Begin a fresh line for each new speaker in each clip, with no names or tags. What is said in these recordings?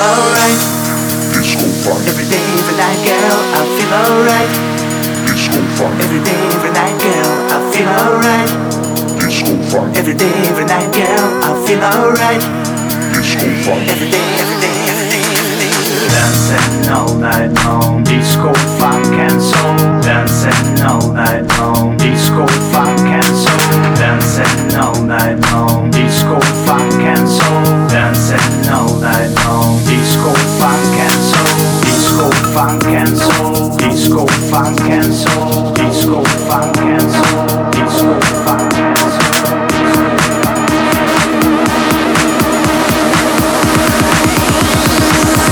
alright. It's go fun.
Every day every night, girl, I feel alright. It's
go fun.
Every day every night, girl, I feel alright.
It's
go fun. Every day every night, girl, I feel alright.
It's
go fun. Every day.
Dancing all night long, disco, funk and soul. Dancing all night long, disco, funk and soul. Dancing all night long, disco, funk and soul. Dancing all night long, disco, funk and soul. Disco, funk and soul. Disco, funk and soul. Disco, funk and soul. Disco, funk and soul.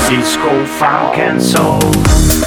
Francisco Frankensoul.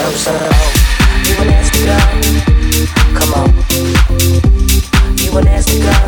You a nasty girl. Come on. You a nasty girl.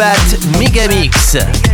Bat Megamix.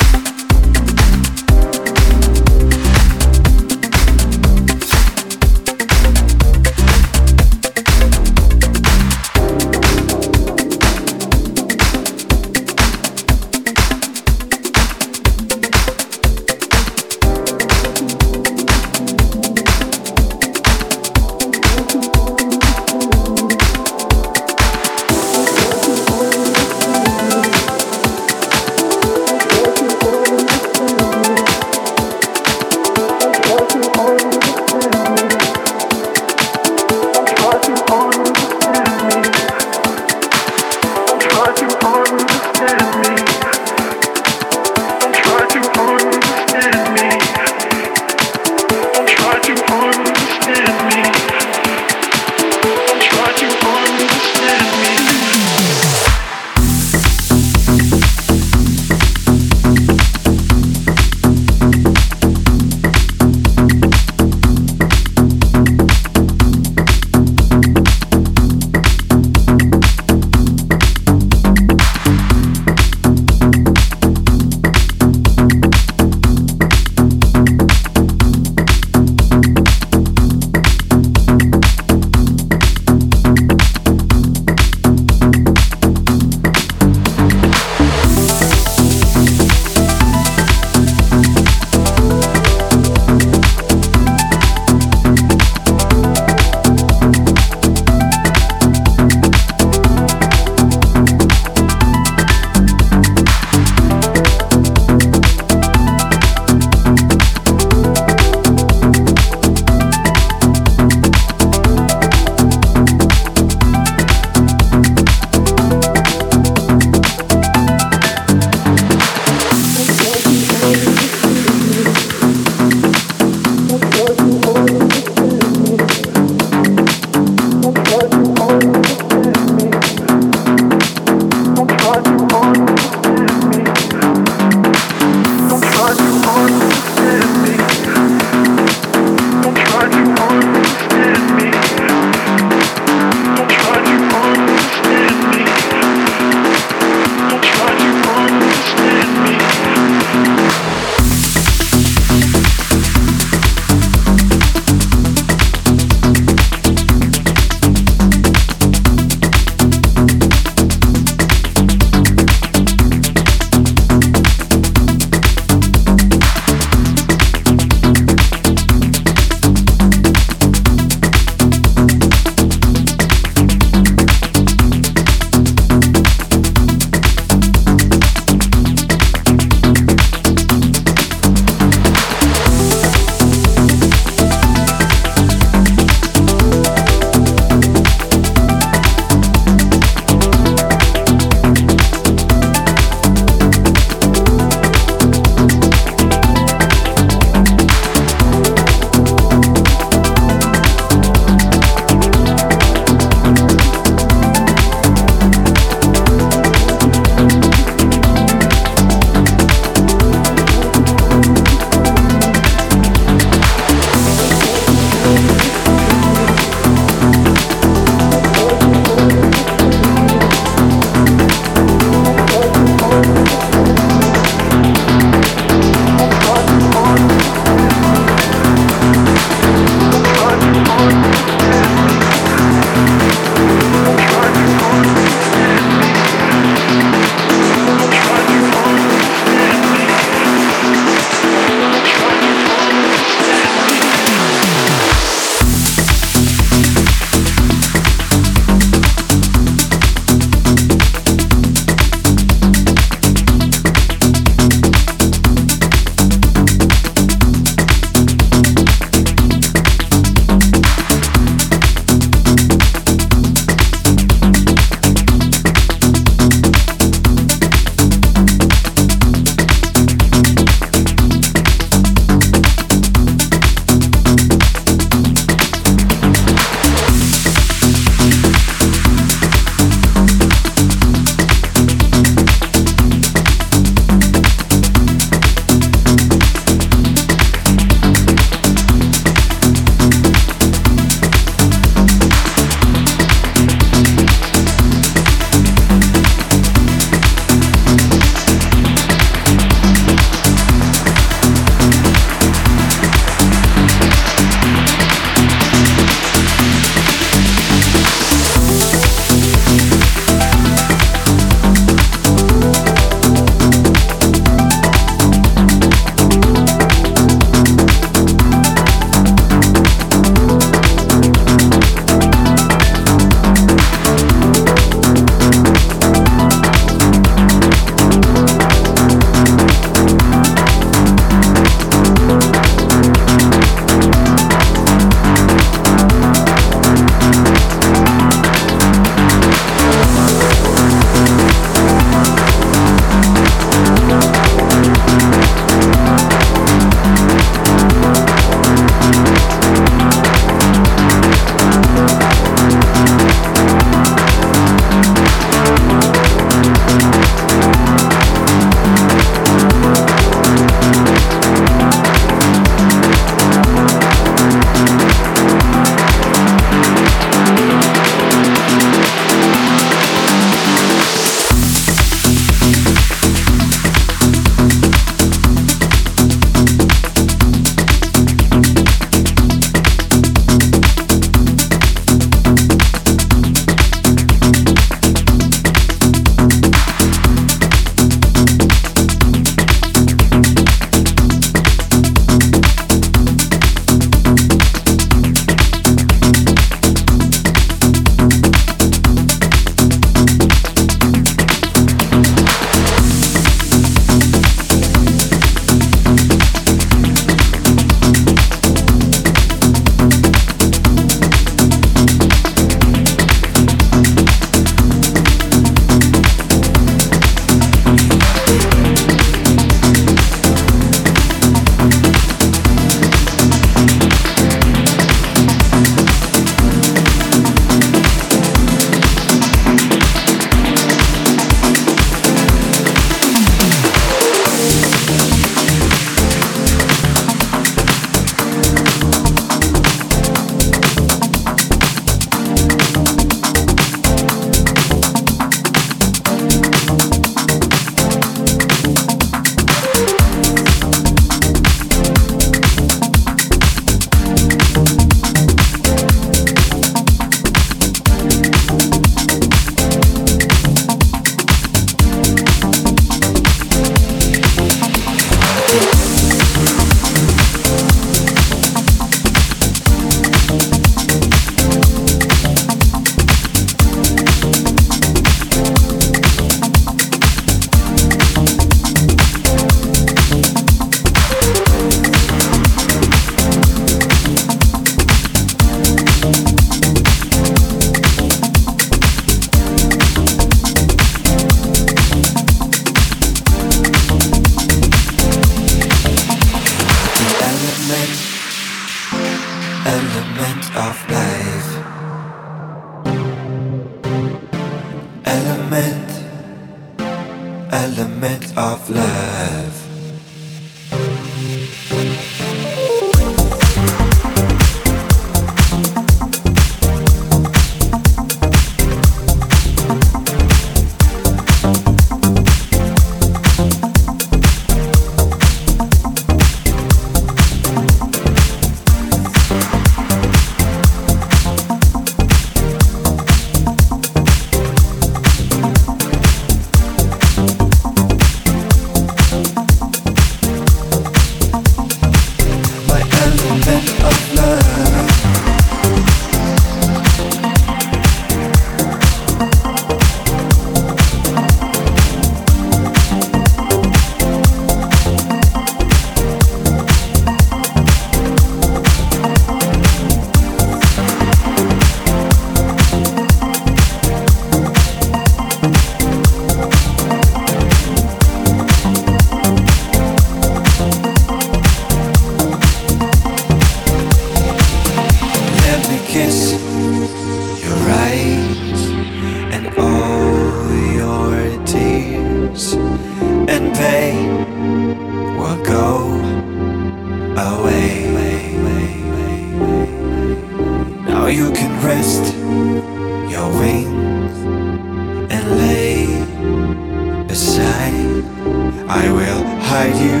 I will hide you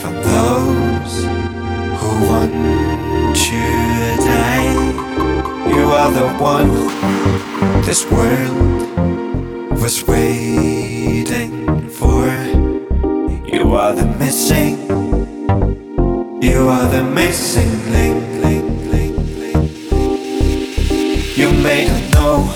from those who want to die. You are the one this world was waiting for. You are the missing, you are the missing link, link, link, link. You may not
know.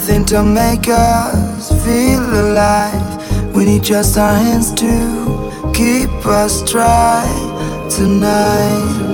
To make us feel alive. We need just our hands to keep us dry tonight.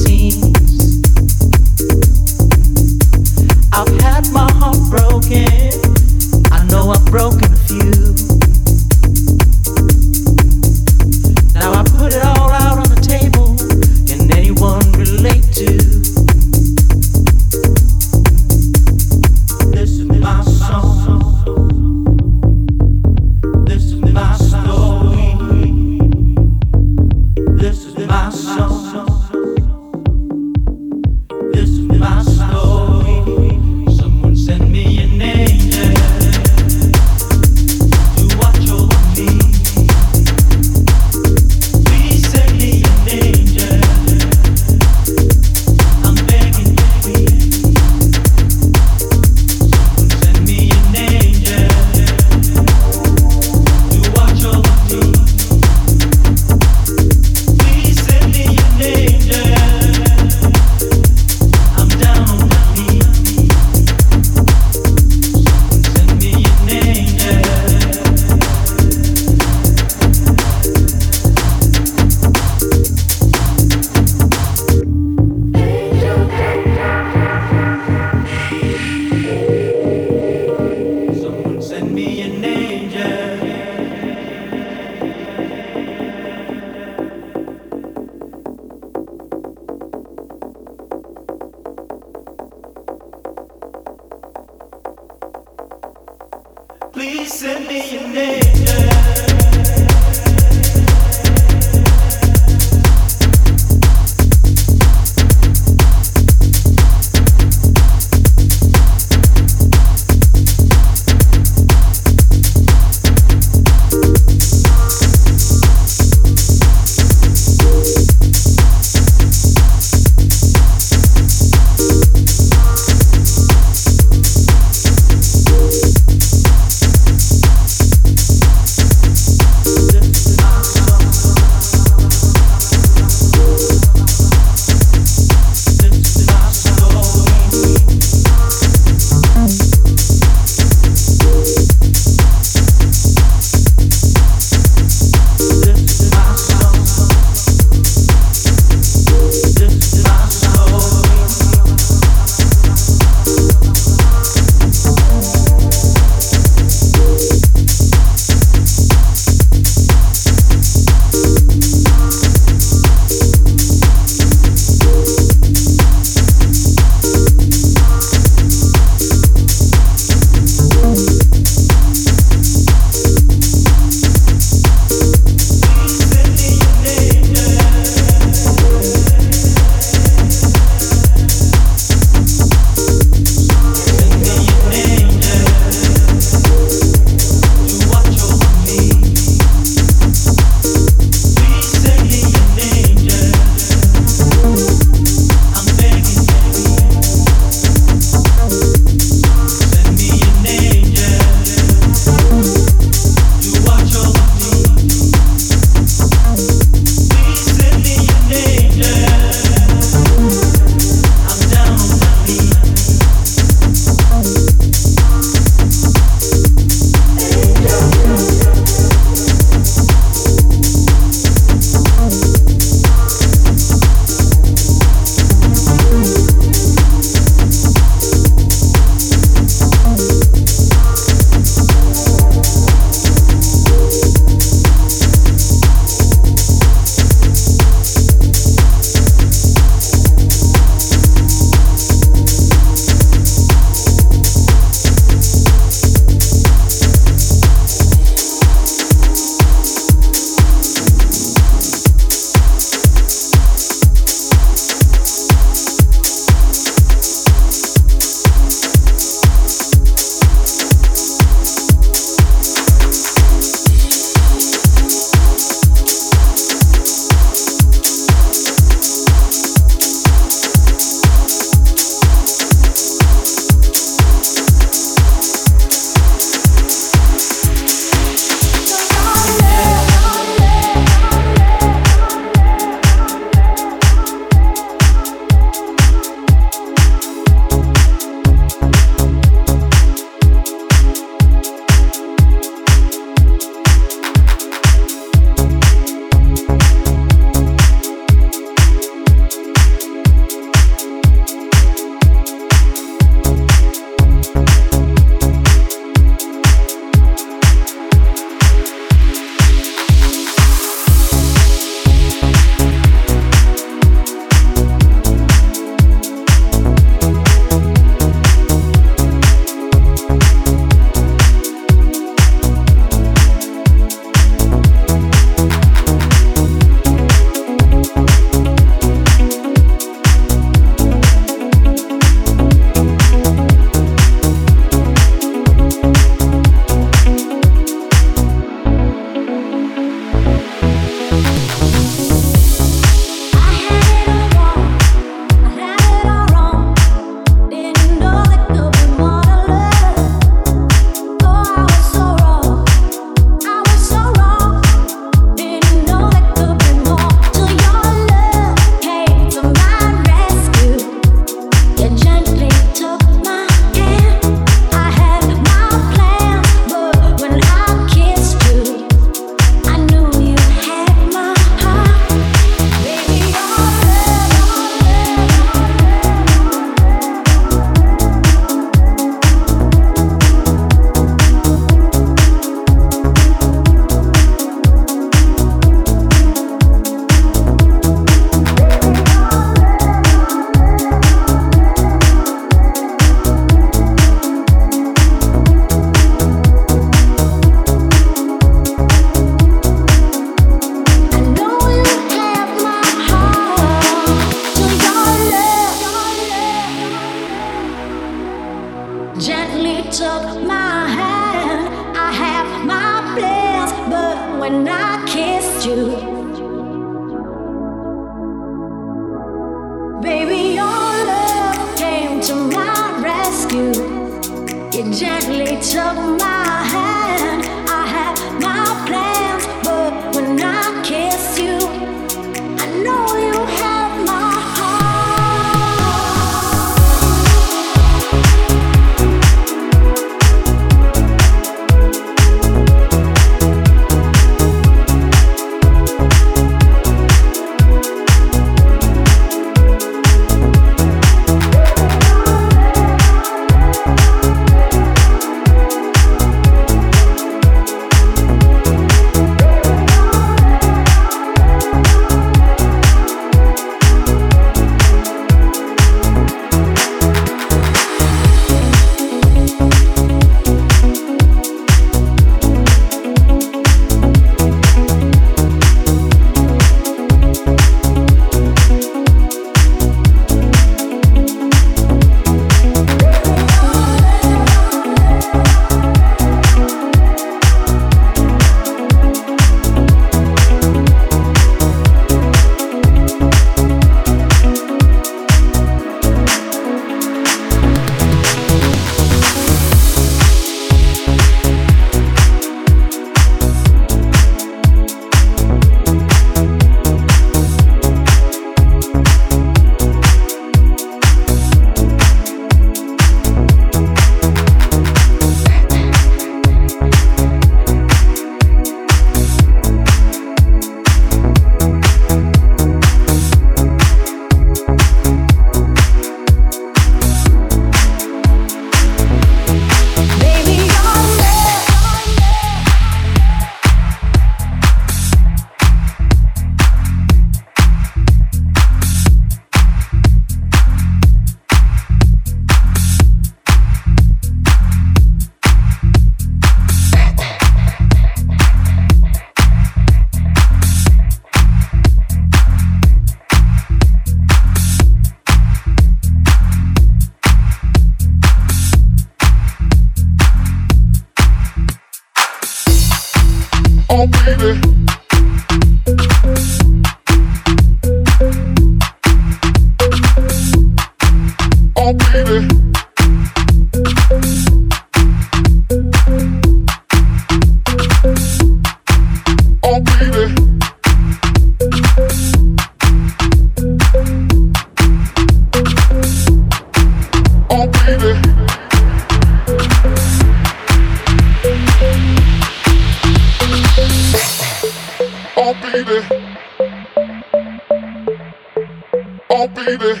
Oh baby.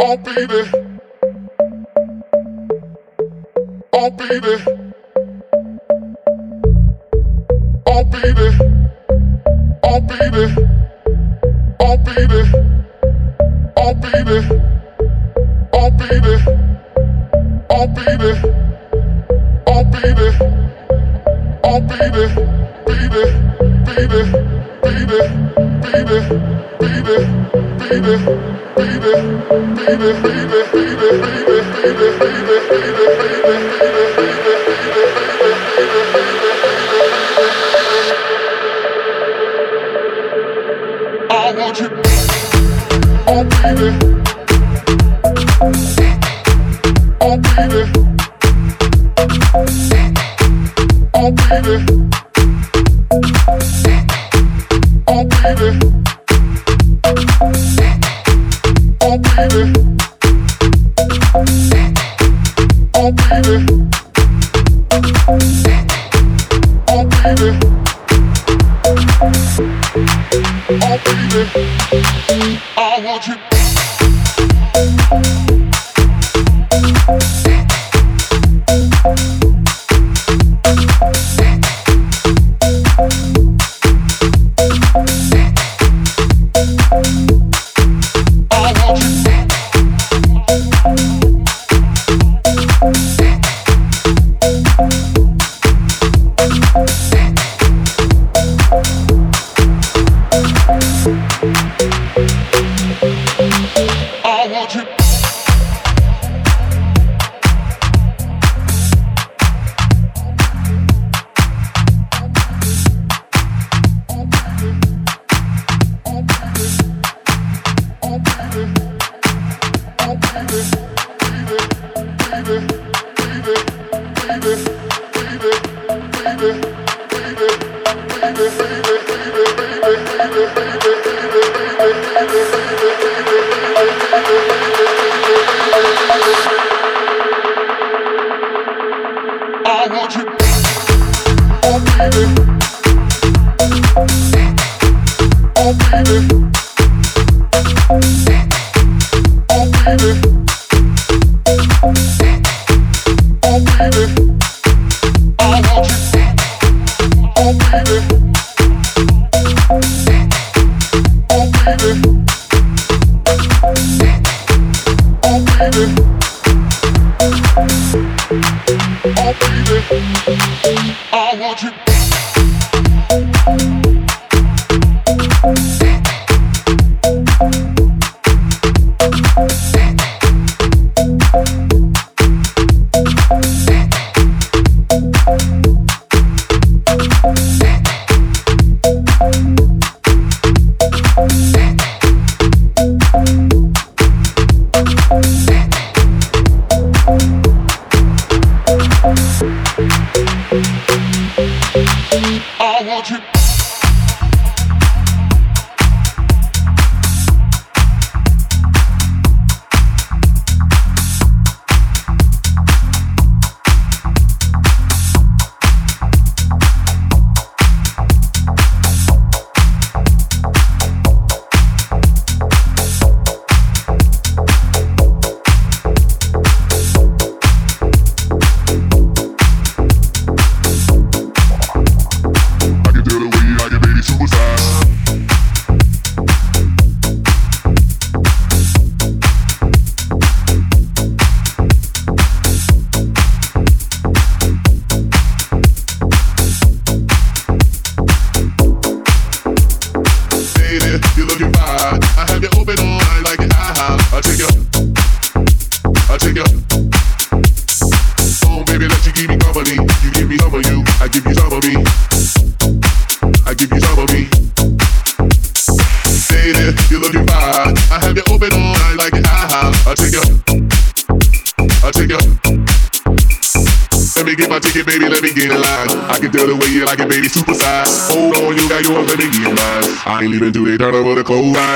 Oh baby. Oh baby.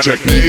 Clothesline.